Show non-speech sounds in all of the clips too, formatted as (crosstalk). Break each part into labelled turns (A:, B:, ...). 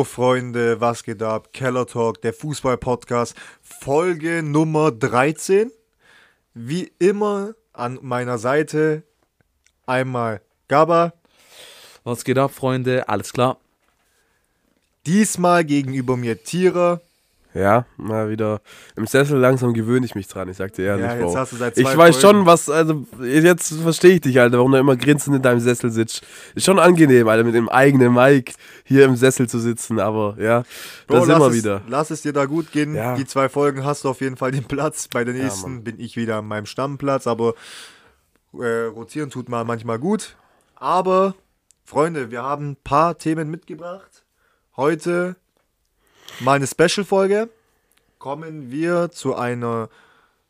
A: Yo, Freunde, was geht ab? Keller Talk, der Fußball-Podcast, Folge Nummer 13. Wie immer an meiner Seite einmal Gaba.
B: Was geht ab, Freunde? Alles klar.
A: Diesmal gegenüber mir Tierer.
C: Ja, mal wieder im Sessel langsam gewöhne ich mich dran, ich sag dir ehrlich,
A: Ja, jetzt
C: Bro.
A: hast du seit
C: Ich
A: zwei
C: weiß
A: Folgen-
C: schon, was, also jetzt verstehe ich dich, Alter, warum du immer grinsend in deinem Sessel sitzt. Ist schon angenehm, Alter, mit dem eigenen Mic hier im Sessel zu sitzen, aber ja,
A: Bro,
C: da sind
A: lass
C: wir
A: es,
C: wieder.
A: Lass es dir da gut gehen.
C: Ja.
A: Die zwei Folgen hast du auf jeden Fall den Platz. Bei der nächsten
C: Mann.
A: bin ich wieder an meinem Stammplatz, aber äh, rotieren tut mal manchmal gut. Aber, Freunde, wir haben ein paar Themen mitgebracht. Heute mal eine Special-Folge. Kommen wir zu einer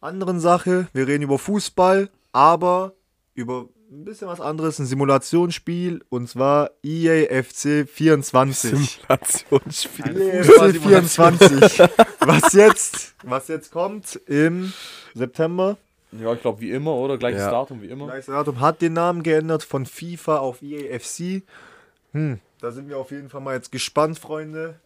A: anderen Sache. Wir reden über Fußball, aber über ein bisschen was anderes, ein Simulationsspiel und zwar E EA FC 24.
C: Simulationsspiel.
A: EFC 24. was jetzt, was jetzt kommt im September.
B: Ja, ich glaube wie immer, oder? Gleiches
C: Ja.
B: Datum wie immer.
A: Gleiches Datum hat den Namen geändert von FIFA auf EAFC. Hm, da sind wir auf jeden Fall mal jetzt gespannt, Freunde.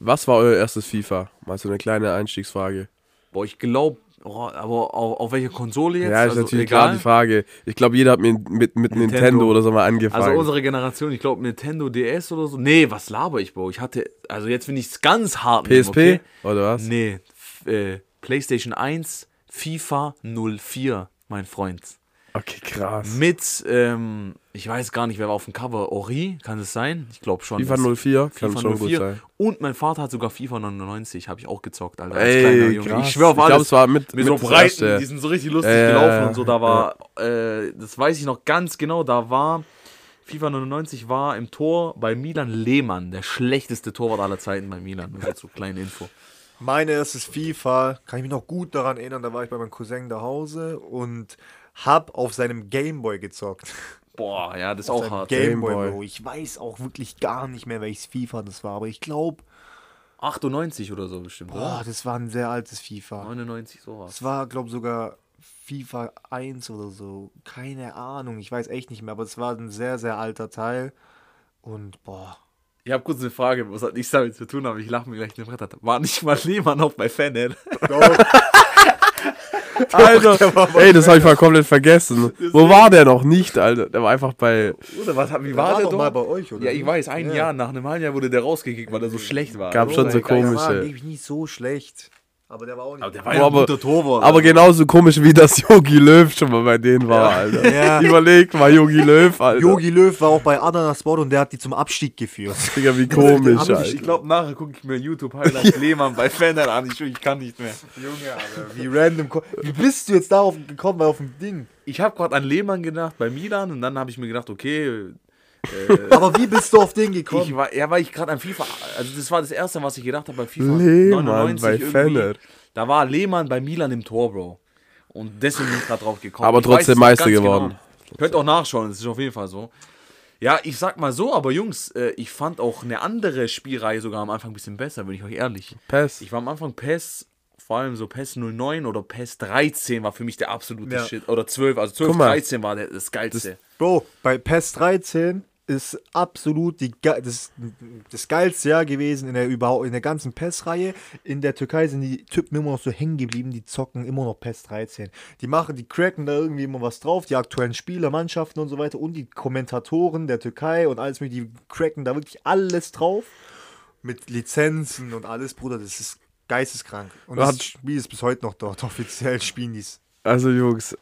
C: Was war euer erstes FIFA? Mal so eine kleine Einstiegsfrage.
B: Boah, ich glaube, oh, aber auf, auf welcher Konsole jetzt?
C: ja, ist
B: also,
C: natürlich klar die Frage. Ich glaube, jeder hat mit, mit, mit Nintendo.
B: Nintendo
C: oder so mal angefangen.
B: Also unsere Generation, ich glaube Nintendo DS oder so. Nee, was laber ich, Bro? Ich hatte, also jetzt finde ich es ganz hart. nehmen,
C: PSP
B: okay?
C: oder was?
B: Nee, äh, PlayStation 1, FIFA 04, mein Freund.
C: Okay, krass.
B: Mit, ähm, ich weiß gar nicht, wer war auf dem Cover. Ori, kann es sein? Ich glaube schon.
C: FIFA
B: Das-
C: 04 kann
B: FIFA
C: schon gut
B: 04.
C: sein.
B: Und mein Vater hat sogar FIFA 99, habe ich auch gezockt, Alter. Als
C: Ey,
B: kleiner Junge.
C: krass.
B: Ich schwöre auf
C: Ich glaube,
B: alles.
C: es war mit,
B: mit
C: mit
B: so
C: das
B: Breiten,
C: erste.
B: die sind so richtig lustig
C: Ja,
B: gelaufen und so. Da war, äh, das weiß ich noch ganz genau, da war FIFA 99 war im Tor bei Milan Lehmann, der schlechteste Torwart aller Zeiten bei Milan. Nur so kleine Info.
A: Mein erstes FIFA, kann ich mich noch gut daran erinnern, da war ich bei meinem Cousin zu Hause und hab auf seinem Gameboy gezockt. (laughs)
B: Boah, ja, das ist
A: Auf
B: auch hart.
A: Gameboy,
C: Gameboy.
A: Bro. Ich weiß auch wirklich gar nicht mehr, welches FIFA das war, aber ich glaube,
B: 98 oder so bestimmt,
A: boah,
B: oder?
A: das war ein sehr altes FIFA.
B: 99, sowas.
A: Es war, glaube sogar FIFA 1 oder so. Keine Ahnung, ich weiß echt nicht mehr, aber es war ein sehr, sehr alter Teil. Und boah.
B: Ich habe kurz eine Frage, was hat nichts damit zu tun, aber ich lache mir gleich in den Brett. War nicht mal Lehmann auch bei Fanhead? (laughs) (laughs)
C: Alter, ey, das habe ich mal komplett vergessen. Wo war der noch nicht, Alter? Der war einfach bei.
B: Oder was, wie
A: war
B: war der
A: doch
B: doch?
A: mal bei euch, oder?
B: Ja, ich weiß, ein
A: Ja.
B: Jahr, nach einem halben Jahr wurde der rausgekickt, weil er so schlecht war.
C: Gab schon so
A: Der war
C: komische.
A: eigentlich nicht so schlecht. Aber der war auch nicht.
B: Aber der war ja ein
C: aber-
B: guter Torwart.
C: Aber genauso komisch wie das Yogi Löw schon mal bei denen war, Alter.
A: Ja. (laughs)
C: Überlegt mal Yogi Löw, Alter.
A: Yogi Löw war auch bei Adana Sport und der hat die zum Abstieg geführt. (laughs)
C: Digga, wie komisch, Alter.
B: ich glaube, nachher gucke ich mir YouTube-Highlights Lehmann bei Fanhead an. Ich, ich kann nicht mehr.
A: Junge, Alter, wie random. Wie bist du jetzt darauf gekommen, weil auf dem Ding?
B: Ich habe gerade an Lehmann gedacht bei Milan und dann habe ich mir gedacht, okay,
A: Aber wie bist du auf den gekommen?
B: ich war, ja, weil ich gerade an FIFA, also das war das erste, was ich gedacht habe bei FIFA
C: Lehmann
B: 99
C: bei
B: irgendwie.
C: Fanhead.
B: Da war Lehmann bei Milan im Tor, Bro. Und deswegen bin ich gerade drauf gekommen.
C: Aber
B: Ich weiß
C: trotzdem
B: noch
C: Meister geworden.
B: Genau. Könnt auch nachschauen, das ist auf jeden Fall so. Ja, ich sag mal so, aber Jungs, äh, ich fand auch eine andere Spielreihe sogar am Anfang ein bisschen besser, bin ich euch ehrlich.
C: Pass.
B: Ich war am Anfang PES, vor allem so PES 09 oder PES 13 war für mich der absolute
A: Ja.
B: Shit. Oder 12, also 12,
C: Guck mal.
B: 13 war der, das geilste.
A: Bro, bei PES 13 ist absolut die, das, das geilste Jahr gewesen in der, überhaupt, in der ganzen PES-Reihe. In der Türkei sind die Typen immer noch so hängen geblieben, die zocken immer noch PES 13. Die machen, die cracken da irgendwie immer was drauf, die aktuellen Spieler, Mannschaften und so weiter und die Kommentatoren der Türkei und alles mit, die cracken da wirklich alles drauf. Mit Lizenzen und alles, Bruder, das ist geisteskrank. Und das Spiel ist bis heute noch dort, (laughs) offiziell spielen die's.
C: Also, Jungs,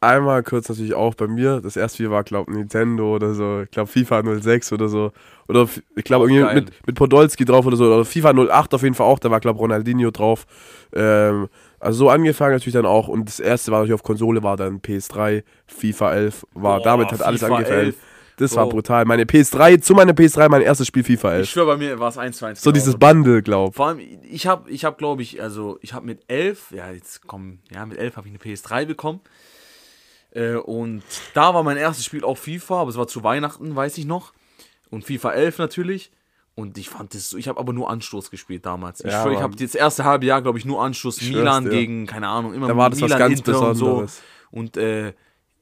C: einmal kurz natürlich auch bei mir. Das erste Spiel war, glaube Nintendo oder so. Ich glaube, FIFA 06 oder so. Oder ich glaube, irgendwie mit, mit Podolski drauf oder so. Oder FIFA 08 auf jeden Fall auch. Da war, glaube Ronaldinho drauf. Ähm, also so angefangen natürlich dann auch. Und das erste war natürlich auf Konsole, war dann PS3, FIFA 11. War,
B: Boah,
C: damit hat alles
B: FIFA
C: angefangen.
B: 11.
C: Das war
B: Bro.
C: brutal. Meine PS3, zu meiner PS3 mein erstes Spiel FIFA
B: Ich
C: 11.
B: schwöre, bei mir war es 1 zu 1.
C: So dieses Bundle, glaub.
B: Vor allem, ich habe, ich hab, glaube ich, also ich habe mit 11, ja, jetzt kommen, ja, mit 11 habe ich eine PS3 bekommen. Äh, und da war mein erstes Spiel auch FIFA, aber es war zu Weihnachten, weiß ich noch. Und FIFA 11 natürlich. Und ich fand das so, ich habe aber nur Anstoß gespielt damals. Ich,
C: Ja,
B: schwör, ich habe das erste halbe Jahr, glaube ich, nur Anstoß Milan
C: dir.
B: gegen, keine Ahnung, immer
C: Da war das was
B: Milan,
C: ganz
B: Inter und so.
C: Besonderes.
B: Und, äh,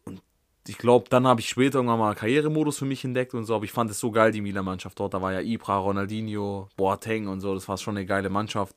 B: und ich glaube, dann habe ich später irgendwann mal Karrieremodus für mich entdeckt und so, aber ich fand es so geil, die Milan-Mannschaft dort. Da war ja Ibra, Ronaldinho, Boateng und so, das war schon eine geile Mannschaft.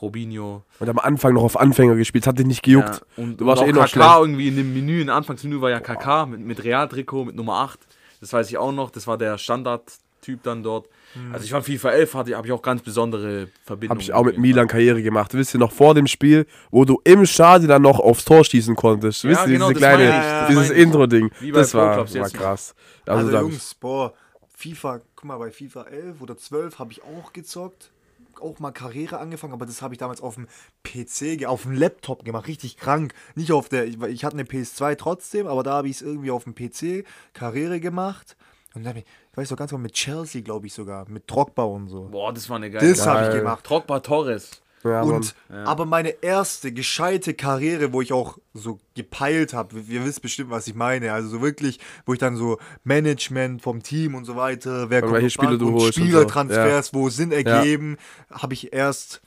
B: Robinho.
C: Und am Anfang noch auf Anfänger gespielt, hat dich nicht gejuckt.
B: Ja, und,
C: du warst
B: und
C: eh noch
B: KK
C: schlecht.
B: irgendwie in dem Menü, in Anfangsmenü war ja KK mit, mit Real-Trikot, mit Nummer 8. Das weiß ich auch noch, das war der Standardtyp dann dort. Also ich fand FIFA 11, hatte, habe ich auch ganz besondere Verbindungen.
C: Habe ich auch mit Milan Karriere gemacht. Wisst ihr noch vor dem Spiel, wo du im Stadion dann noch aufs Tor schießen konntest?
B: Ja,
C: Wisst ihr,
B: genau,
C: diese kleine,
B: ich, das
C: dieses. Intro-Ding. Das war, war krass.
A: Also,
C: Also,
A: Jungs, boah, FIFA, guck mal, bei FIFA 11 oder 12 habe ich auch gezockt. Auch mal Karriere angefangen, aber das habe ich damals auf dem PC, auf dem Laptop gemacht, richtig krank. Nicht auf der, ich, ich hatte eine PS2 trotzdem, aber da habe ich es irgendwie auf dem PC Karriere gemacht. Und dann ich, weiß doch ganz genau, mit Chelsea, glaube ich sogar, mit Drogba und so.
B: Boah, das war eine geile
A: Das habe ich gemacht.
B: Drogba Torres.
C: Ja.
A: Und aber meine erste gescheite Karriere, wo ich auch so gepeilt habe, ihr wisst bestimmt, was ich meine. Also so wirklich, wo ich dann so Management vom Team und so weiter, wer
C: Und
A: kommt Bank
C: du
A: und
C: holst und so.
A: Spielertransfers, wo Sinn ergeben, habe ich erst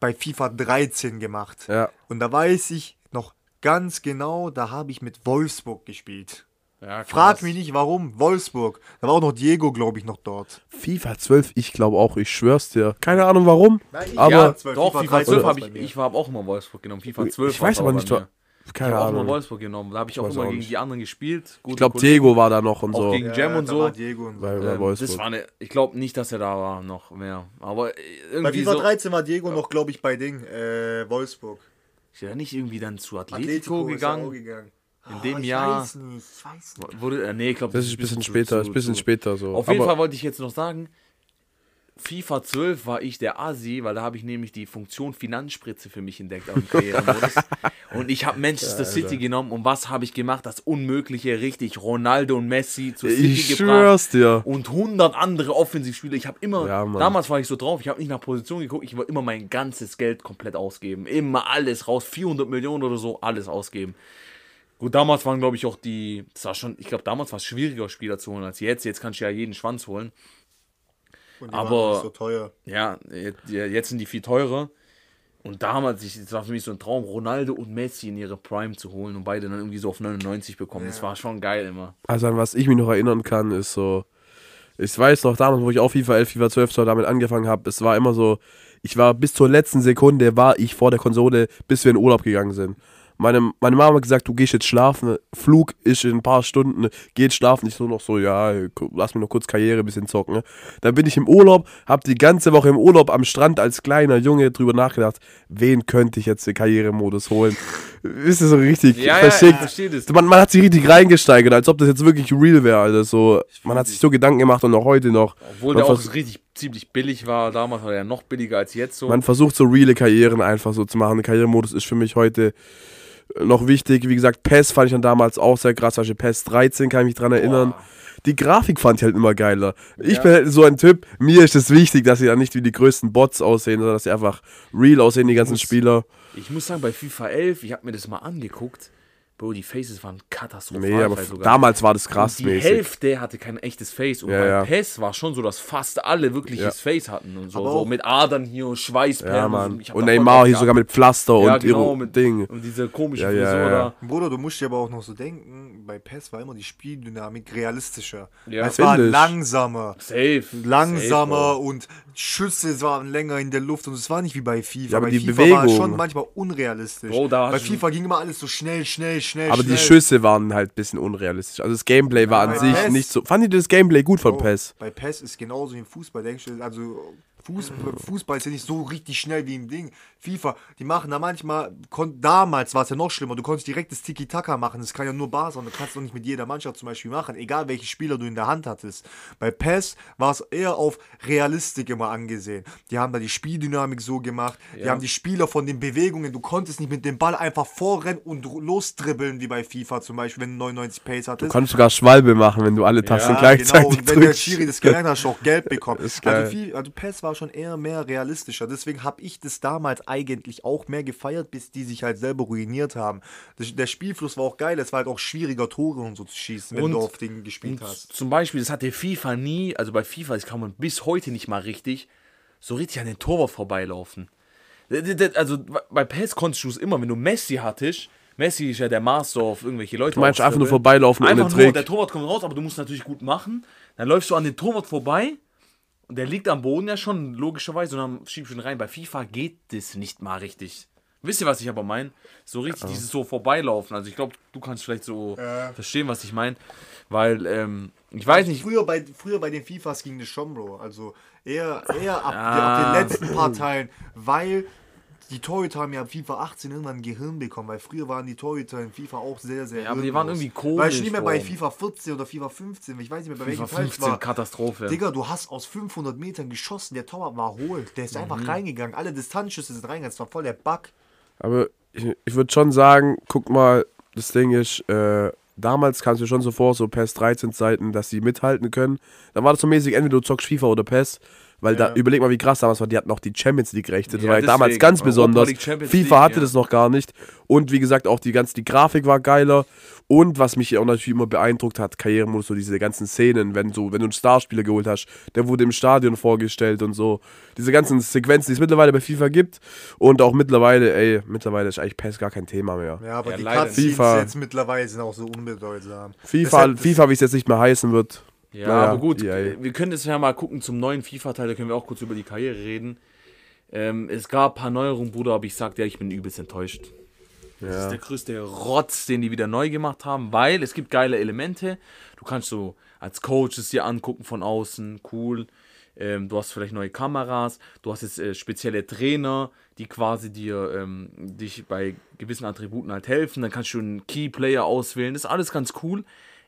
A: bei FIFA 13 gemacht.
C: Ja.
A: Und da weiß ich noch ganz genau, da habe ich mit Wolfsburg gespielt.
B: Ja.
A: Frag mich nicht, warum Wolfsburg. Da war auch noch Diego, glaube ich, noch dort.
C: FIFA 12, ich glaube auch, ich schwör's dir. Keine Ahnung warum,
A: Nein, ich-
C: aber
A: ja,
B: Doch,
A: FIFA
B: FIFA
A: 13
B: 12
A: war
B: habe
A: das
B: ich, ich habe auch immer Wolfsburg genommen. FIFA 12
C: ich weiß aber nicht,
B: mir.
C: wa-
B: Ich
C: keine
B: habe auch immer. Wolfsburg genommen. Da habe ich auch
C: weiß
B: immer
C: auch
B: gegen die anderen gespielt.
C: Ich glaube, Diego war da noch und
B: Auch
C: so.
B: gegen Jam und
A: da
B: so.
A: war Diego und so.
C: Bei, bei
B: Ähm,
C: Wolfsburg.
B: das war eine, ich glaube nicht, dass er da war noch mehr. Aber äh,
A: Bei
B: irgendwie
A: FIFA
B: so.
A: 13 war Diego noch, glaube ich, bei Ding, äh, Wolfsburg.
B: Ist er nicht irgendwie dann zu Atletico,
A: Atletico ist er
B: gegangen? In dem
A: ich
B: Jahr-
A: Weiß nicht, ich weiß nicht.
B: Wurde, äh, nee, ich glaube,
C: das ist ein bisschen später, ist ein bisschen später so.
B: Auf jeden
C: aber
B: Fall wollte ich jetzt noch sagen, FIFA 12 war ich der Asi, weil da habe ich nämlich die Funktion Finanzspritze für mich entdeckt auf dem Karrieremodus. (laughs) und ich habe Manchester City genommen und was habe ich gemacht? Das Unmögliche, richtig. Ronaldo und Messi zu City
C: ich
B: gebracht.
C: schwör's dir.
B: Und 100 andere Offensivspieler. Ich habe immer,
C: Ja,
B: damals war ich so drauf, ich habe nicht nach Position geguckt, ich wollte immer mein ganzes Geld komplett ausgeben. Immer alles raus, 400 Millionen oder so, alles ausgeben. Gut, damals waren, glaube ich, auch die, das war schon, ich glaube, damals war es schwieriger, Spieler zu holen als jetzt. Jetzt kannst du ja jeden Schwanz holen.
A: Und die
B: Aber-
A: waren nicht so teuer.
B: Ja, jetzt, ja, sind die viel teurer. Und damals, ich- das war für mich so ein Traum, Ronaldo und Messi in ihre Prime zu holen und beide dann irgendwie so auf 99 bekommen. Das war schon geil immer.
C: Also an was ich mich noch erinnern kann, ist so, ich weiß noch damals, wo ich auch FIFA 11, FIFA 12 so damit angefangen habe, es war immer so, ich war bis zur letzten Sekunde, war ich vor der Konsole, bis wir in Urlaub gegangen sind. Meine, meine Mama hat gesagt, du gehst jetzt schlafen, Flug ist in ein paar Stunden, geht schlafen. Ich so noch so, ja, lass mich noch kurz Karriere ein bisschen zocken. ne? Dann bin ich im Urlaub, hab die ganze Woche im Urlaub am Strand als kleiner Junge drüber nachgedacht, wen könnte ich jetzt den Karrieremodus holen. Ist das so richtig
B: Ja, ja,
C: verschickt?
B: verstehe das.
C: Man, man hat sich richtig reingesteigert, als ob das jetzt wirklich real wäre, Alter. So, man hat sich so Gedanken gemacht und auch heute noch.
B: Obwohl der auch richtig ziemlich billig war. Damals war er ja noch billiger als jetzt so.
C: man versucht so reale Karrieren einfach so zu machen. Der Karrieremodus ist für mich heute noch wichtig. Wie gesagt, PES fand ich dann damals auch sehr krass. Also PES 13 kann ich mich dran erinnern. Die Grafik fand ich halt immer geiler. Ich
B: Ja.
C: bin halt so ein Typ, mir ist es wichtig, dass sie dann nicht wie die größten Bots aussehen, sondern dass sie einfach real aussehen, die ganzen
B: muss-
C: Spieler.
B: Ich muss sagen, bei FIFA 11, ich habe mir das mal angeguckt. Bro, die Faces waren katastrophal.
C: Nee, aber
B: sogar.
C: damals war das
B: Und
C: krass
B: die
C: mäßig.
B: Hälfte hatte kein echtes Face. Und
C: Ja,
B: bei
C: ja.
B: PES war schon so, dass fast alle wirkliches
C: Ja.
B: Face hatten. Und so,
A: Aber
B: so
A: auch-
B: mit Adern hier und Schweißperlen.
C: Ja, Mann. Und
B: voll
C: Neymar hier sogar mit Pflaster
B: ja,
C: und
B: genau, mit
C: Ding.
B: Und diese komische
C: Ja,
B: Frisur
C: ja.
B: da.
A: Bruder, du musst dir aber auch noch so denken, bei PES war immer die Spieldynamik realistischer.
B: Ja.
A: es war
C: Finde ich.
A: langsamer.
B: Safe.
A: Langsamer
B: Safe,
A: und Schüsse waren länger in der Luft und es war nicht wie bei FIFA.
C: Ja, aber
A: bei
C: die
A: FIFA war es
C: Bewegung-
A: schon manchmal unrealistisch.
B: Bro, da
A: bei
B: hast du-
A: FIFA ging immer alles so schnell, schnell, schnell.
C: Aber
A: schnell.
C: die Schüsse waren halt ein bisschen unrealistisch. Also das Gameplay war an sich
A: PES-
C: nicht so. Fand ihr das Gameplay gut von
A: Bro,
C: PES?
A: Bei PES ist genauso wie im Fußball, denkst du, also Fußball, Fußball ist ja nicht so richtig schnell wie im Ding. FIFA, die machen da manchmal, damals war es ja noch schlimmer, du konntest direkt das Tiki-Taka machen, das kann ja nur Barca und du kannst doch nicht mit jeder Mannschaft zum Beispiel machen, egal welche Spieler du in der Hand hattest. Bei PES war es eher auf Realistik immer angesehen. Die haben da die Spieldynamik so gemacht, die
B: Ja.
A: haben die Spieler von den Bewegungen, du konntest nicht mit dem Ball einfach vorrennen und losdribbeln, wie bei FIFA zum Beispiel, wenn du 99 Pace
C: Du
A: hattest.
C: konntest sogar Schwalbe machen, wenn du alle Tasten
A: Ja,
C: gleichzeitig
A: genau. Und wenn der
C: drückst.
A: Schiri das gelernt hat, hast du auch Geld bekommen. (laughs) Also, also PES war schon eher mehr realistischer. Deswegen habe ich das damals eigentlich auch mehr gefeiert, bis die sich halt selber ruiniert haben. Das, der Spielfluss war auch geil. Es war halt auch schwieriger, Tore und so zu schießen, wenn
B: Und-
A: du auf Dingen gespielt hast.
B: zum Beispiel, das hatte FIFA nie, also bei FIFA, das kann man bis heute nicht mal richtig, so richtig an den Torwart vorbeilaufen. Also bei PES konntest du es immer, wenn du Messi hattest, Messi ist ja der Master auf irgendwelche Leute.
C: Du meinst einfach nur vorbeilaufen
B: Einfach
C: ohne
B: nur, der
C: Trick.
B: Torwart kommt raus, aber du musst natürlich gut machen. Dann läufst du an den Torwart vorbei und der liegt am Boden ja schon, logischerweise, und dann schiebst du ihn rein. Bei FIFA geht das nicht mal richtig. Wisst ihr, was ich aber meine? So richtig dieses so vorbeilaufen. Also ich glaube, du kannst vielleicht so
A: Ja.
B: verstehen, was ich meine. Weil, ähm, ich weiß nicht,
A: Früher bei, früher bei den FIFAs ging das schon, Bro. Also eher, eher ab,
B: Ah.
A: ab den letzten paar Teilen, weil die Torhüter haben ja FIFA 18 irgendwann ein Gehirn bekommen, weil früher waren die Torhüter in FIFA auch sehr, sehr
B: Ja, aber die waren irgendwie komisch,
A: Weil ich nicht mehr bei. FIFA 14 oder FIFA 15, ich weiß nicht mehr bei
B: FIFA
A: welchem Teil ich
B: 15,
A: war.
B: Katastrophe.
A: Digga, du hast aus 500 Metern geschossen, der Torwart war hohl, der ist
B: Mhm.
A: einfach reingegangen, alle Distanzschüsse sind reingegangen, das war voll der Bug.
C: Aber ich, ich würde schon sagen, guck mal, das Ding ist, äh, damals kamst du schon so vor, so PES 13 Zeiten, dass sie mithalten können. Dann war das so mäßig, entweder du zockst FIFA oder PES. Weil da,
A: Ja.
C: überleg mal, wie krass damals war, die hatten auch die Champions League Rechte. Das
B: Ja,
C: war ja damals ganz besonders. FIFA
B: League,
C: hatte
B: ja.
C: das noch gar nicht. Und wie gesagt, auch die ganze, die Grafik war geiler. Und was mich auch natürlich immer beeindruckt hat, Karrieremodus, so diese ganzen Szenen, wenn so, wenn du einen Starspieler geholt hast, der wurde im Stadion vorgestellt und so. Diese ganzen Sequenzen, die es mittlerweile bei FIFA gibt. Und auch mittlerweile, ey, mittlerweile ist eigentlich PES gar kein Thema mehr.
A: Ja, aber
B: Ja,
A: die
B: leider
A: Cutscenes
C: FIFA.
A: jetzt mittlerweile sind auch so unbedeutsam.
C: FIFA,
A: Deshalb-
C: FIFA, wie es jetzt nicht mehr heißen wird.
B: Ja,
C: Naja,
B: aber gut,
C: EA.
B: wir können jetzt ja mal gucken zum neuen FIFA-Teil, da können wir auch kurz über die Karriere reden. Ähm, es gab ein paar Neuerungen, Bruder, aber ich sag dir, ich bin übelst enttäuscht. Das ist
C: Ja.
B: der größte Rotz, den die wieder neu gemacht haben, weil es gibt geile Elemente. Du kannst so als Coach es dir angucken von außen, cool. Ähm, du hast vielleicht neue Kameras, du hast jetzt äh, spezielle Trainer, die quasi dir ähm, dich bei gewissen Attributen halt helfen. Dann kannst du einen Key-Player auswählen. Das ist alles ganz cool.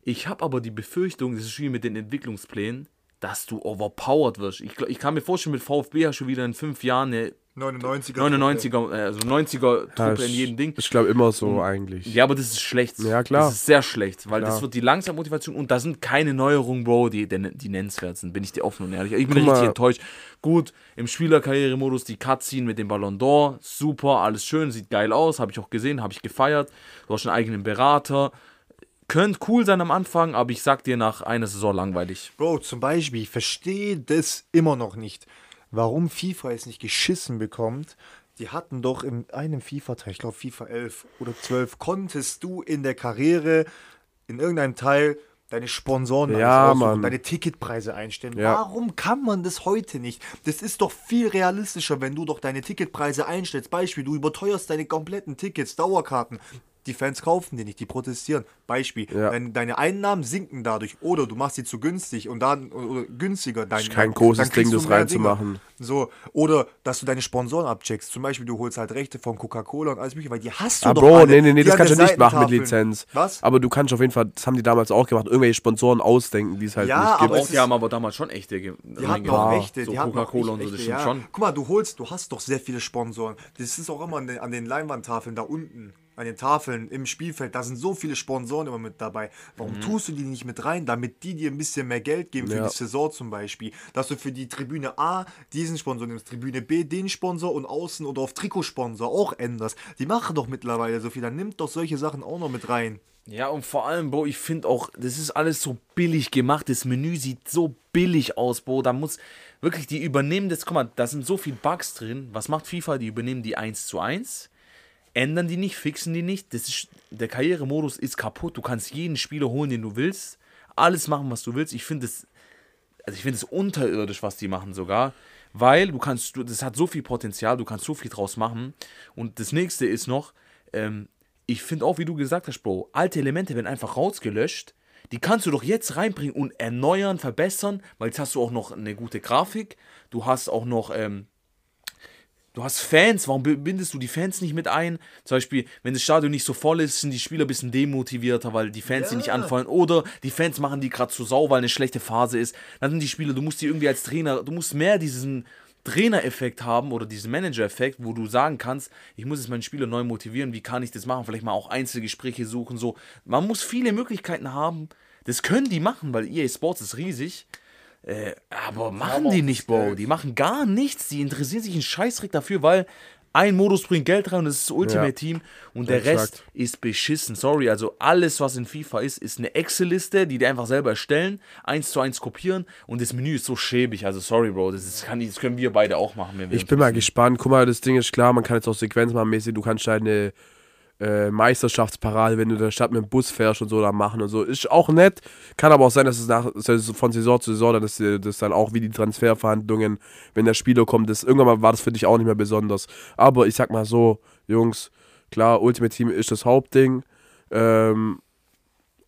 B: Ich habe aber die Befürchtung, das ist wie mit den Entwicklungsplänen, dass du overpowered wirst. Ich, ich kann mir vorstellen, mit VfB hast du wieder in fünf Jahren eine
A: 99er.
B: 99er, äh, also 90er
C: Ja,
B: Truppe in jedem Ding.
C: Ich glaube immer so eigentlich.
B: Ja, aber das ist schlecht.
C: Ja, klar.
B: Das ist sehr schlecht, weil
C: Klar.
B: das wird die Langzeitmotivation und da sind keine Neuerungen, Bro, die, die, die nennenswert sind, bin ich dir offen und ehrlich. Ich bin
C: Guck
B: richtig
C: mal.
B: enttäuscht. Gut, im Spielerkarrieremodus die Cutscene mit dem Ballon d'Or, super, alles schön, sieht geil aus, habe ich auch gesehen, habe ich gefeiert. Du hast einen eigenen Berater. Könnte cool sein am Anfang, aber ich sag dir nach einer Saison langweilig.
A: Bro, zum Beispiel, ich verstehe das immer noch nicht, warum FIFA es nicht geschissen bekommt. Die hatten doch in einem FIFA-Teil, ich glaube FIFA 11 oder 12, konntest du in der Karriere in irgendeinem Teil deine Sponsoren
C: Ja,
A: aussuchen,
C: Mann.
A: deine Ticketpreise einstellen.
C: Ja.
A: Warum kann man das heute nicht? Das ist doch viel realistischer, wenn du doch deine Ticketpreise einstellst. Beispiel, du überteuerst deine kompletten Tickets, Dauerkarten. Die Fans kaufen die nicht, die protestieren. Beispiel,
C: Ja.
A: deine, deine Einnahmen sinken dadurch oder du machst sie zu günstig und dann oder günstiger. Dann,
C: Ist kein großes Ding, das reinzumachen.
A: So, oder dass du deine Sponsoren abcheckst. Zum Beispiel, du holst halt Rechte von Coca-Cola und alles mögliche, weil die hast du
C: Ah,
A: doch
C: Bro,
A: alle.
C: nee, nee, nee,
A: Die
C: das
A: an
C: kannst du nicht machen mit. Lizenz.
A: Was?
C: Aber du kannst auf jeden Fall, das haben die damals auch gemacht, irgendwelche Sponsoren ausdenken, die es halt
A: Ja,
C: nicht gibt.
A: aber
B: Auch,
A: es
B: die haben aber damals schon echte
A: Die hatten auch echte,
B: So
A: die hatten auch
B: Coca-Cola und so, das stimmt
A: ja.
B: schon.
A: Guck mal, du holst, du hast doch sehr viele Sponsoren. Das ist auch immer an den, an den Leinwandtafeln da unten, an den Tafeln im Spielfeld. Da sind so viele Sponsoren immer mit dabei. Warum
B: Mhm.
A: tust du die nicht mit rein, damit die dir ein bisschen mehr Geld geben für
C: Ja.
A: die Saison zum Beispiel? Dass du für die Tribüne A diesen Sponsor nimmst, Tribüne B den Sponsor und außen oder auf Trikotsponsor auch änderst. Die machen doch mittlerweile so viel. Dann nimmt doch solche Sachen auch noch mit rein.
B: Ja, und vor allem, Bro, ich finde auch, das ist alles so billig gemacht. Das Menü sieht so billig aus, Bro. Da muss wirklich, die übernehmen das, guck mal, da sind so viele Bugs drin. Was macht FIFA? Die übernehmen die 1 zu 1, ändern die nicht, fixen die nicht. Das ist, der Karrieremodus ist kaputt. Du kannst jeden Spieler holen, den du willst. Alles machen, was du willst. Ich finde es, also ich unterirdisch, was die machen sogar. Weil du kannst, du, das hat so viel Potenzial, du kannst so viel draus machen. Und das nächste ist noch, ähm, ich finde auch, wie du gesagt hast, Bro, alte Elemente werden einfach rausgelöscht. Die kannst du doch jetzt reinbringen und erneuern, verbessern, weil jetzt hast du auch noch eine gute Grafik. Du hast auch noch, ähm, du hast Fans. Warum bindest du die Fans nicht mit ein? Zum Beispiel, wenn das Stadion nicht so voll ist, sind die Spieler ein bisschen demotivierter, weil die Fans die nicht
A: Ja.
B: anfallen. Oder die Fans machen die gerade zu sau, weil eine schlechte Phase ist. Dann sind die Spieler, du musst die irgendwie als Trainer, du musst mehr diesen Trainereffekt haben oder diesen Manager-Effekt, wo du sagen kannst, ich muss jetzt meinen Spieler neu motivieren, wie kann ich das machen? Vielleicht mal auch Einzelgespräche suchen, so. Man muss viele Möglichkeiten haben. Das können die machen, weil EA Sports ist riesig. Äh, aber machen die nicht, Bro. Die machen gar nichts. Die interessieren sich einen Scheißdreck dafür, weil ein Modus bringt Geld rein und das ist das Ultimate. Team und der
C: Exakt.
B: Rest ist beschissen. Sorry, also alles, was in FIFA ist, ist eine Excel-Liste, die die einfach selber erstellen, eins zu eins kopieren und das Menü ist so schäbig. Also sorry, Bro, das, ist, kann, das können wir beide auch machen. Wenn wir
C: Ich bin mal gespannt. Guck mal, das Ding ist klar, man kann jetzt auch Sequenz machen mäßig. Du kannst deine äh, Meisterschaftsparade, wenn du in der Stadt mit dem Bus fährst und so da machen und so. Ist auch nett. Kann aber auch sein, dass es nach, von Saison zu Saison, dann ist das dann auch wie die Transferverhandlungen, wenn der Spieler kommt, das, irgendwann war das für dich auch nicht mehr besonders. Aber ich sag mal so, Jungs, klar, Ultimate Team ist das Hauptding. Ähm,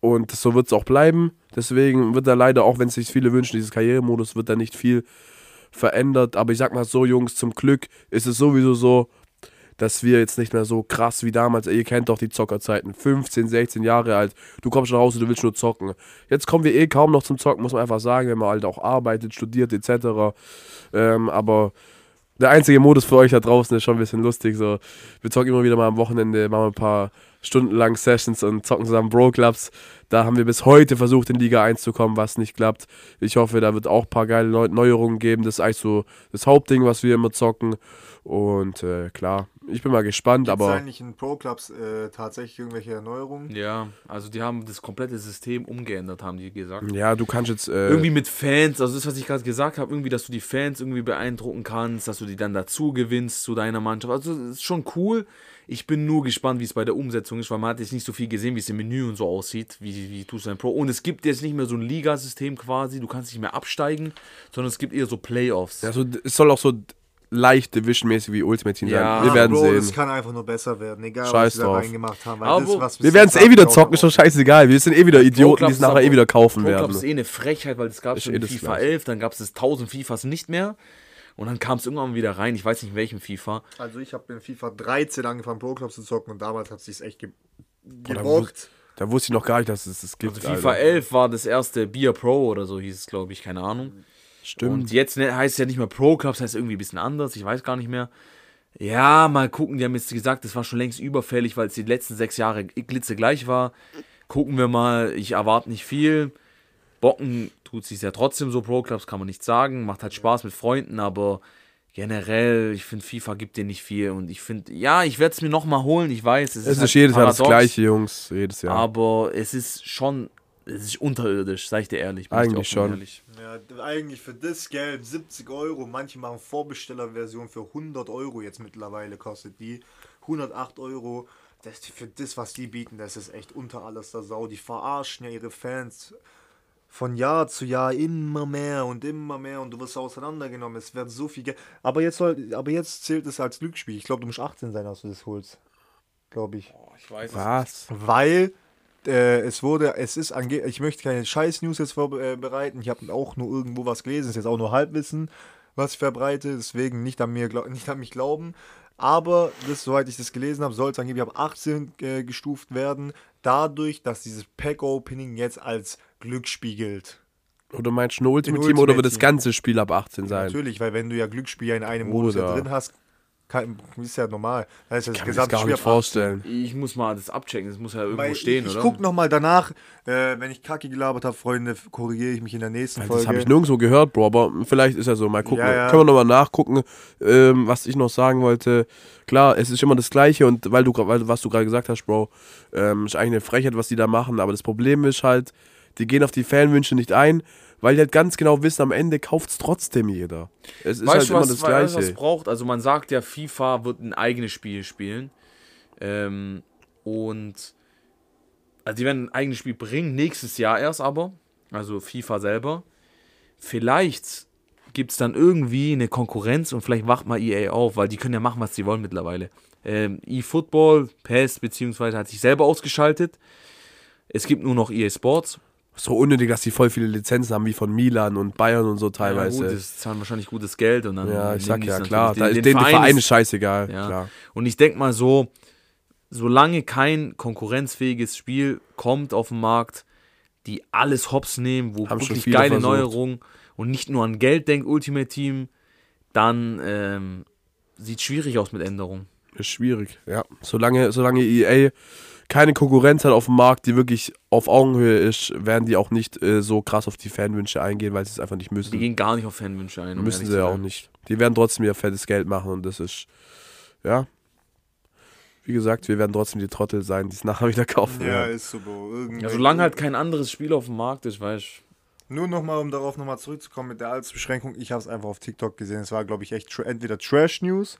C: und so wird es auch bleiben. Deswegen wird da leider, auch wenn es sich viele wünschen, dieses Karrieremodus, wird da nicht viel verändert. Aber ich sag mal so, Jungs, zum Glück ist es sowieso so, dass wir jetzt nicht mehr so krass wie damals, ihr kennt doch die Zockerzeiten, 15, 16 Jahre alt, du kommst nach Hause, du willst nur zocken. Jetzt kommen wir eh kaum noch zum Zocken, muss man einfach sagen, wenn man halt auch arbeitet, studiert etc. Ähm, aber der einzige Modus für euch da draußen ist schon ein bisschen lustig. So, wir zocken immer wieder mal am Wochenende, machen ein paar stundenlang Sessions und zocken zusammen Bro Clubs. Da haben wir bis heute versucht, in Liga 1 zu kommen, was nicht klappt. Ich hoffe, da wird auch ein paar geile Neuerungen geben. Das ist eigentlich so das Hauptding, was wir immer zocken. Und äh, klar, ich bin mal gespannt,
A: Gibt's
C: aber.
A: eigentlich in Pro-Clubs äh, tatsächlich irgendwelche Erneuerungen?
B: Ja, also die haben das komplette System umgeändert, haben die gesagt.
C: Ja, du kannst jetzt. Äh,
B: irgendwie mit Fans, also das, was ich gerade gesagt habe, irgendwie, dass du die Fans irgendwie beeindrucken kannst, dass du die dann dazu gewinnst zu deiner Mannschaft. Also das ist schon cool. Ich bin nur gespannt, wie es bei der Umsetzung ist, weil man hat jetzt nicht so viel gesehen, wie es im Menü und so aussieht, wie, wie tust du ein Pro. Und es gibt jetzt nicht mehr so ein Ligasystem quasi, du kannst nicht mehr absteigen, sondern es gibt eher so Playoffs.
C: Ja, so, es soll auch so leicht Division-mäßig wie Ultimate Team
B: Ja,
C: sein. Wir werden
A: Bro,
C: sehen.
A: Es kann einfach nur besser werden, egal
C: Scheiß
A: was sie da reingemacht haben. Weil
B: Aber
A: das,
C: Wir werden es eh wieder zocken, ist doch scheißegal. Wir sind eh wieder Idioten, die es nachher eh wieder kaufen
B: Pro
C: werden.
B: ist eh eine Frechheit, weil es gab schon
C: eh
B: in
C: das
B: FIFA
C: Gleiche.
B: 11, dann gab es 1000 FIFAs nicht mehr. Und dann kam es irgendwann wieder rein, ich weiß nicht in welchem FIFA.
A: Also ich habe in FIFA 13 angefangen, Pro Clubs zu zocken und damals hat es sich echt ge
C: da
A: gebockt.
C: Da wusste ich noch gar nicht, dass es das gibt.
B: Also FIFA
C: Alter.
B: 11 war das erste Beer Pro oder so hieß es, glaube ich, keine Ahnung.
C: Stimmt.
B: Und jetzt ne, heißt es ja nicht mehr Pro Clubs, heißt irgendwie ein bisschen anders, ich weiß gar nicht mehr. Ja, mal gucken, die haben jetzt gesagt, das war schon längst überfällig, weil es die letzten sechs Jahre glitzegleich war. Gucken wir mal, ich erwarte nicht viel. Bocken tut sich ja trotzdem so, Pro Clubs kann man nicht sagen, macht halt Spaß mit Freunden, aber generell, ich finde, FIFA gibt dir nicht viel und ich finde, ja, ich werde es mir nochmal holen, ich weiß, es,
C: es ist
B: halt
C: jedes Jahr das
B: paradox,
C: gleiche, Jungs. Jedes Jahr.
B: aber es ist schon, es ist unterirdisch, sag ich dir ehrlich. bin ich dir
C: Eigentlich schon.
B: Ehrlich.
A: Ja, eigentlich für das Geld 70 Euro. Manche machen Vorbestellerversion für 100 Euro jetzt mittlerweile kostet die. 108 Euro. Das, für das, was die bieten, das ist echt unter alles der Sau. Die verarschen ja ihre Fans von Jahr zu Jahr immer mehr und immer mehr und du wirst auseinandergenommen. Es wird so viel Geld. Aber jetzt, soll, aber jetzt zählt es als Glücksspiel. Ich glaube, du musst 18 sein, als du das holst. Glaube ich.
B: Ich weiß
C: Was?
A: Weil äh, es wurde, es ist ange ich möchte keine Scheiß-News jetzt vorbereiten. Ich habe auch nur irgendwo was gelesen. ist jetzt auch nur Halbwissen, was ich verbreite. Deswegen nicht an, mir, nicht an mich glauben. Aber das, soweit ich das gelesen habe, soll es angeblich ab 18 äh, gestuft werden. Dadurch, dass dieses Pack-Opening jetzt als Glücksspiel gilt.
C: Oder meinst du ein Ultimate Team oder
A: Ultimate
C: wird das ganze Spiel ab 18 sein?
A: Natürlich, weil wenn du ja Glücksspiel in einem Modus drin hast, kann, ist ja normal. Das heißt, das
C: Kann mir das
A: gesamte
C: gar nicht
A: ab 18.
C: vorstellen.
B: Ich muss mal das abchecken, das muss ja irgendwo
A: Weil
B: stehen,
A: ich, ich
B: oder?
A: guck nochmal danach, äh, wenn ich Kacke gelabert habe, Freunde, korrigiere ich mich in der nächsten Folge.
C: Das habe ich nirgendwo gehört, Bro, aber vielleicht ist er so. Mal gucken.
A: Ja, ja.
C: Können wir nochmal nachgucken, ähm, was ich noch sagen wollte. Klar, es ist immer das Gleiche und weil du, weil, was du gerade gesagt hast, Bro, ähm, ist eigentlich eine Frechheit, was die da machen, aber das Problem ist halt, die gehen auf die Fanwünsche nicht ein, weil die halt ganz genau wissen, am Ende kauft es trotzdem jeder. Es ist halt
B: weißt du,
C: immer
B: was,
C: das
B: weißt was
C: Gleiche.
B: es braucht? Also man sagt ja, FIFA wird ein eigenes Spiel spielen. Ähm, und also die werden ein eigenes Spiel bringen, nächstes Jahr erst aber. Also FIFA selber. Vielleicht gibt es dann irgendwie eine Konkurrenz und vielleicht wacht mal EA auf, weil die können ja machen, was sie wollen mittlerweile. Ähm, eFootball, PES, beziehungsweise hat sich selber ausgeschaltet. Es gibt nur noch EA Sports.
C: So unnötig, dass die voll viele Lizenzen haben, wie von Milan und Bayern und so
B: Ja,
C: teilweise.
B: gut, das zahlen wahrscheinlich gutes Geld und dann.
C: Ja, ich sag ja, klar.
B: natürlich.
C: Da
B: Den-
C: ist
B: den
C: denen die
B: Verein ist-
C: scheißegal.
B: Ja.
C: Klar.
B: Und ich denke mal so, solange kein konkurrenzfähiges Spiel kommt auf den Markt, die alles hops nehmen, wo
C: Haben
B: wirklich geile
C: versucht.
B: Neuerungen und nicht nur an Geld denkt Ultimate Team, dann ähm, sieht schwierig aus mit Änderungen.
C: Ist schwierig, ja. Solange, solange EA keine Konkurrenz hat auf dem Markt, die wirklich auf Augenhöhe ist, werden die auch nicht äh, so krass auf die Fanwünsche eingehen, weil sie es einfach nicht müssen.
B: Die gehen gar nicht auf Fanwünsche ein. um
C: müssen sie ja auch nicht. Die werden trotzdem ihr fettes Geld machen und das ist, ja. Wie gesagt, wir werden trotzdem die Trottel sein, die es (laughs) nachher wieder kaufen
A: Ja,
C: werden.
A: ist so, Bro. Irgendwie-
B: Ja, solange halt kein anderes Spiel auf dem Markt ist, weißt
A: Nur nochmal, um darauf nochmal zurückzukommen mit der Altersbeschränkung. Ich habe es einfach auf TikTok gesehen. Es war, glaube ich, echt entweder Trash News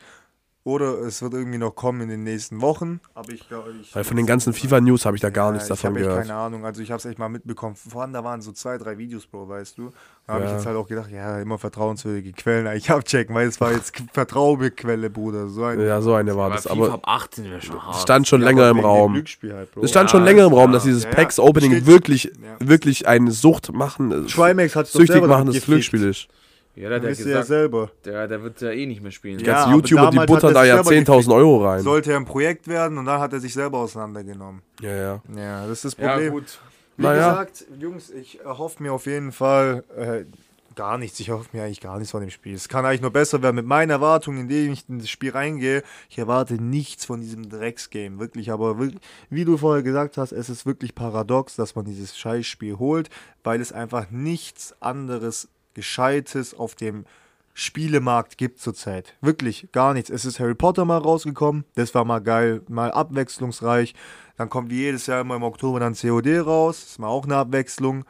A: oder es wird irgendwie noch kommen in den nächsten Wochen. Aber ich glaube, ich.
C: Weil von den ganzen FIFA-News habe ich da gar nichts
A: ich
C: davon
A: habe echt
C: gehört.
A: keine Ahnung. Also ich habe es echt mal mitbekommen. Vorhin, da waren so zwei, drei Videos, Bro, weißt du. Da habe ich
C: Ja.
A: jetzt halt auch gedacht, ja, immer vertrauenswürdige Quellen eigentlich abchecken, weil es war jetzt Vertrauensquelle, Bruder. So ein
C: Ja, so eine war
B: Aber
C: das.
B: FIFA
C: Aber
B: ab 18 wäre schon
C: es
B: hart.
C: stand schon
A: Ja,
C: länger im Raum.
A: Glücksspiel halt, Bro.
C: Es stand
B: Ja,
C: schon länger im Raum, dass dieses
A: Ja, ja.
C: Packs-Opening wirklich,
A: Ja.
C: wirklich eine Sucht machen,
A: Trimax hat
C: süchtig machendes Glücksspiel ist.
B: Ja, der hat ja
A: ja selber.
B: der, der wird ja eh nicht mehr spielen.
A: Ja,
C: Ganz
A: aber
C: YouTuber, die
A: damals
C: buttern
A: hat
C: da
A: er
C: ja
A: selber
C: 10.000 Euro rein.
A: Sollte ja ein Projekt werden und dann hat er sich selber auseinandergenommen.
C: Ja, ja.
A: Ja, das ist das
B: Ja,
A: Problem.
B: gut.
A: Wie
C: Naja.
A: gesagt, Jungs, ich erhoffe mir auf jeden Fall äh, gar nichts. Ich erhoffe mir eigentlich gar nichts von dem Spiel. Es kann eigentlich nur besser werden mit meinen Erwartungen, indem ich in das Spiel reingehe. Ich erwarte nichts von diesem Drecksgame. Wirklich, aber wirklich, wie du vorher gesagt hast, es ist wirklich paradox, dass man dieses Scheißspiel holt, weil es einfach nichts anderes Gescheites auf dem Spielemarkt gibt zurzeit. Wirklich gar nichts. Es ist Harry Potter mal rausgekommen. Das war mal geil, mal abwechslungsreich. Dann kommt wie jedes Jahr immer im Oktober dann COD raus. Das ist mal auch eine Abwechslung.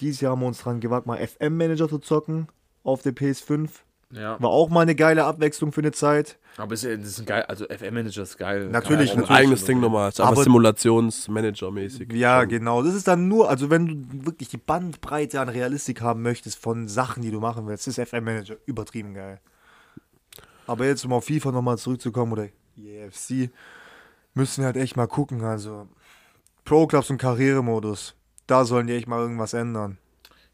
A: Dieses Jahr haben wir uns dran gewagt, mal FM-Manager zu zocken auf der PS5.
B: Ja,
A: War auch mal eine geile Abwechslung für eine Zeit.
B: aber es ist, ein geil, also FM-Manager ist geil.
A: Natürlich,
B: auch mal
C: eigenes Ding nochmal.
A: Aber-
C: aber Simulationsmanager-mäßig.
A: Ja,
C: Schon.
A: genau. Das ist dann nur, also wenn du wirklich die Bandbreite an Realistik haben möchtest von Sachen, die du machen willst, ist FM-Manager übertrieben geil. Aber jetzt, um auf FIFA nochmal zurückzukommen oder EFC, müssen wir halt echt mal gucken. Also Pro-Clubs und Karrieremodus, da sollen die echt mal irgendwas ändern.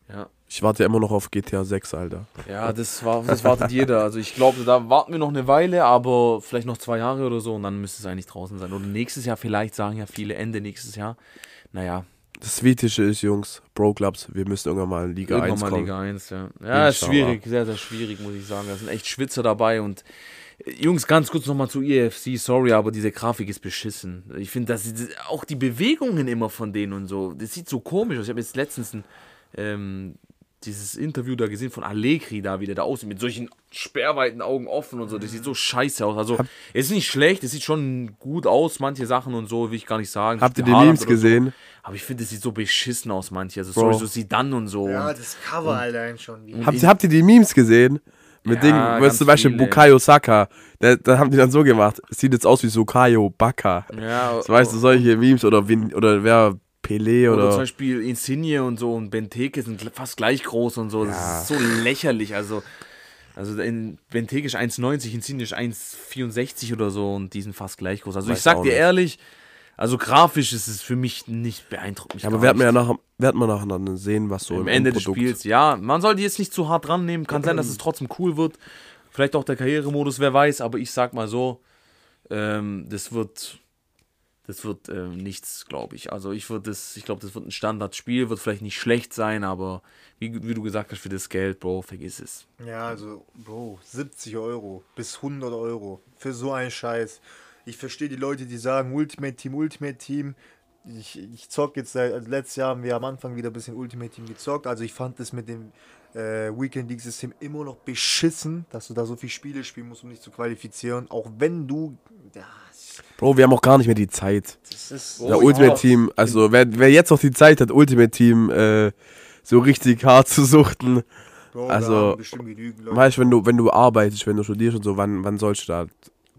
B: Ja,
C: Ich warte ja immer noch auf GTA 6, Alter.
B: ja das, war, das wartet jeder. Also ich glaube, da warten wir noch eine Weile, aber vielleicht noch zwei Jahre oder so und dann müsste es eigentlich draußen sein. Oder nächstes Jahr vielleicht, sagen ja viele, Ende nächstes Jahr. Naja,
C: Das Wichtige ist, Jungs, Pro-Clubs, wir müssen irgendwann mal in Liga
B: irgendwann
C: 1
B: mal
C: kommen.
B: Liga 1, ja. Ja, ist schwierig, sehr, sehr schwierig, muss ich sagen. Da sind echt Schwitzer dabei und äh, Jungs, ganz kurz nochmal zu EFC, sorry, aber diese Grafik ist beschissen. Ich finde, dass auch die Bewegungen immer von denen und so, das sieht so komisch aus. Ich habe jetzt letztens ein, ähm, dieses Interview da gesehen von Allegri da, wie der da aussieht, mit solchen sperrweiten Augen offen und so. Das sieht so scheiße aus. Also, es ist nicht schlecht, es sieht schon gut aus, manche Sachen und so, will ich gar nicht sagen.
C: Habt ihr die Memes
B: oder so.
C: gesehen?
B: Aber ich finde, es sieht so beschissen aus, manche. Also,
C: Bro.
B: sorry, so Sidan und so. und,
A: das Cover allein schon.
C: Habt, ihr- habt ihr die Memes gesehen? Mit
B: Ja,
C: Dingen, weißt zum Beispiel
B: viele.
C: Bukayo Saka. Da, da haben die dann so gemacht. Es sieht jetzt aus wie Sukayo Baka.
B: ja,
C: So, weißt du, solche Memes oder, oder wer Pelé
B: Oder, zum
C: oder.
B: Beispiel Insigne und so und Benteke sind fast gleich groß und so. Das ist so lächerlich. Also, also in Benteke ist 1,90, Insigne ist 1,64 oder so und die sind fast gleich groß. Also ich
C: Weiß
B: sag
C: auch
B: dir ehrlich, also grafisch ist es für mich nicht beeindruckend.
C: Ja, aber werden wir ja nachher, werden wir nachher dann sehen, was so
B: am
C: im
B: Ende des
C: Endprodukt-
B: Spiels. Ja, man soll die jetzt nicht zu hart dran nehmen. Kann sein, dass es trotzdem cool wird. Vielleicht auch der Karrieremodus, wer weiß. Aber ich sag mal so, ähm, das wird, das wird ähm, nichts, glaube ich. Also ich würde das, ich glaube, das wird ein Standardspiel, wird vielleicht nicht schlecht sein, aber wie, wie du gesagt hast, für das Geld, Bro, vergiss es.
A: Ja, also, Bro, 70 Euro bis 100 Euro für so einen Scheiß. Ich verstehe die Leute, die sagen Ultimate Team, Ultimate Team. Ich, ich zock jetzt seit, also letztes Jahr haben wir am Anfang wieder ein bisschen Ultimate Team gezockt. Also ich fand das mit dem äh, Weekend League System immer noch beschissen, dass du da so viele Spiele spielen musst, um dich zu qualifizieren. Auch wenn du. Ja,
C: Bro, wir haben auch gar nicht mehr die Zeit.
A: das ist.
B: Oh,
C: Der
B: ja.
C: Ultimate Team, also wer, wer jetzt noch die Zeit hat, Ultimate Team äh, so richtig hart zu suchten,
A: Bro,
C: also, weißt du, wenn du, wenn du arbeitest, wenn du studierst und so, wann, wann sollst du da?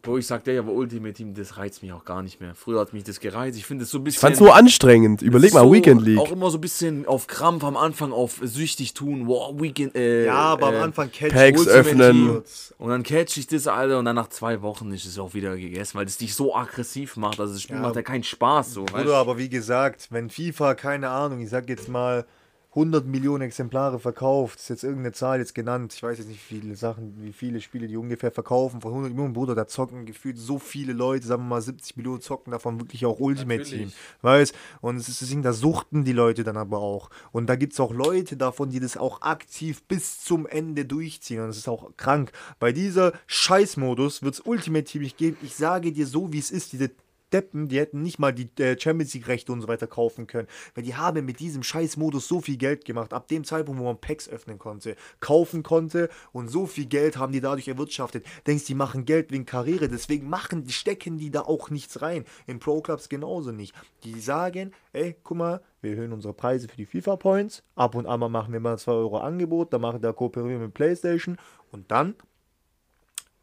B: Bro, ich sag dir, aber Ultimate Team, das reizt mich auch gar nicht mehr. Früher hat mich das gereizt. Ich finde es so ein bisschen.
C: Ich fand's so anstrengend. Überleg mal,
B: so
C: Weekend League.
B: Auch immer so ein bisschen auf Krampf am Anfang, auf süchtig tun. Wow, Weekend. Äh,
A: ja, aber am
B: äh,
A: Anfang catch
C: Packs
A: Ultimate
C: öffnen.
A: Team.
B: Und dann catch ich das, Alter, und dann nach zwei Wochen ist es auch wieder gegessen, weil es dich so aggressiv macht. Also das Spiel
A: Ja.
B: macht ja keinen Spaß, so, weißt
A: Bruder, aber wie gesagt, wenn FIFA, keine Ahnung, ich sag jetzt mal 100 Millionen Exemplare verkauft, ist jetzt irgendeine Zahl jetzt genannt, ich weiß jetzt nicht, wie viele Sachen, wie viele Spiele die ungefähr verkaufen, von 100 Millionen, Bruder, da zocken gefühlt so viele Leute, sagen wir mal 70 Millionen zocken davon wirklich auch Ultimate. Team, weißt, und es ist deswegen, da suchten die Leute dann aber auch. Und da gibt es auch Leute davon, die das auch aktiv bis zum Ende durchziehen. Und es ist auch krank. Bei dieser Scheißmodus wird es Ultimate Team. Nicht geben, ich sage dir so, wie es ist, diese Deppen, die hätten nicht mal die äh, Champions League Rechte und so weiter kaufen können, weil die haben mit diesem Scheiß-Modus so viel Geld gemacht, ab dem Zeitpunkt, wo man Packs öffnen konnte, kaufen konnte und so viel Geld haben die dadurch erwirtschaftet. Denkst, die machen Geld wegen Karriere, deswegen machen, stecken die da auch nichts rein. In Pro Clubs genauso nicht. Die sagen, ey, guck mal, wir erhöhen unsere Preise für die FIFA Points, ab und an machen wir mal 2 Euro Angebot, machen da kooperieren wir mit PlayStation und dann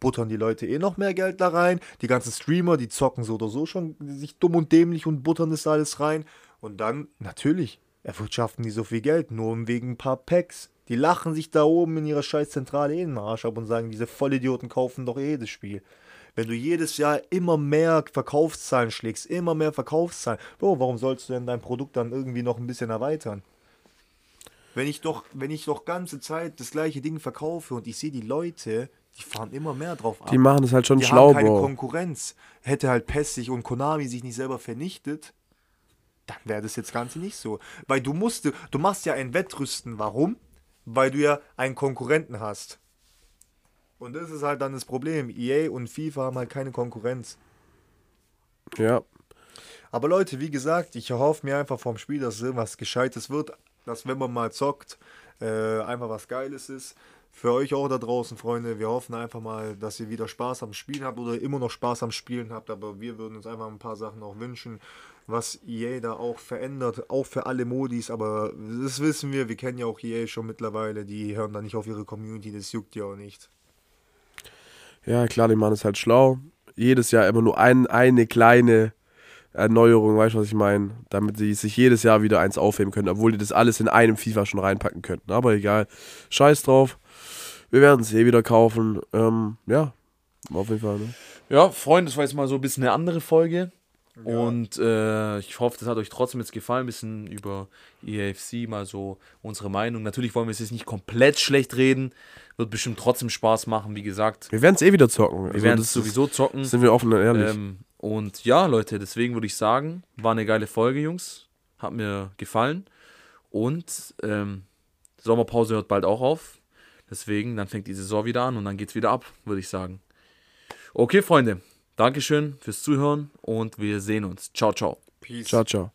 A: buttern die Leute eh noch mehr Geld da rein. Die ganzen Streamer, die zocken so oder so schon sich dumm und dämlich und buttern das alles rein. Und dann, natürlich, erwirtschaften die so viel Geld, nur wegen ein paar Packs. Die lachen sich da oben in ihrer scheiß Zentrale eh in den Arsch ab und sagen, diese Vollidioten kaufen doch eh jedes Spiel. Wenn du jedes Jahr immer mehr Verkaufszahlen schlägst, immer mehr Verkaufszahlen, Bro, warum sollst du denn dein Produkt dann irgendwie noch ein bisschen erweitern? Wenn ich doch, wenn ich doch ganze Zeit das gleiche Ding verkaufe und ich sehe die Leute, die fahren immer mehr drauf ab.
C: Die machen es halt schon
A: die
C: schlau,
A: haben keine
C: Bro.
A: Konkurrenz. Hätte halt PES sich und Konami sich nicht selber vernichtet, dann wäre das jetzt Ganze nicht so. Weil du musst, du machst ja ein Wettrüsten. Warum? Weil du ja einen Konkurrenten hast. Und das ist halt dann das Problem. EA und FIFA haben halt keine Konkurrenz.
C: Ja.
A: Aber Leute, wie gesagt, ich erhoffe mir einfach vom Spiel, dass irgendwas Gescheites wird. Dass, wenn man mal zockt, äh, einfach was Geiles ist. Für euch auch da draußen, Freunde. Wir hoffen einfach mal, dass ihr wieder Spaß am Spielen habt oder immer noch Spaß am Spielen habt. Aber wir würden uns einfach ein paar Sachen auch wünschen, was EA da auch verändert. Auch für alle Modis. Aber das wissen wir. Wir kennen ja auch EA schon mittlerweile. Die hören da nicht auf ihre Community. Das juckt ja auch nicht.
C: Ja, klar, die machen es halt schlau. Jedes Jahr immer nur ein, eine kleine Erneuerung, weißt du, was ich meine? Damit sie sich jedes Jahr wieder eins aufheben können, obwohl die das alles in einem FIFA schon reinpacken könnten. Aber egal. Scheiß drauf. Wir werden es eh wieder kaufen. Ähm, ja, auf jeden Fall. Ne?
B: Ja, Freunde, das war jetzt mal so ein bisschen eine andere Folge. Und äh, ich hoffe, das hat euch trotzdem jetzt gefallen, ein bisschen über EAFC, mal so unsere Meinung. Natürlich wollen wir es jetzt nicht komplett schlecht reden. Wird bestimmt trotzdem Spaß machen, wie gesagt.
C: Wir werden es eh wieder zocken.
B: Wir
C: Also
B: werden es sowieso zocken.
C: Sind wir offen und ehrlich.
B: Ähm, und ja, Leute, deswegen würde ich sagen, war eine geile Folge, Jungs. Hat mir gefallen. Und ähm, Sommerpause hört bald auch auf. Deswegen, dann fängt die Saison wieder an und dann geht's wieder ab, würde ich sagen. Okay, Freunde. Dankeschön fürs Zuhören und wir sehen uns. Ciao, ciao.
A: Peace.
C: ciao, ciao.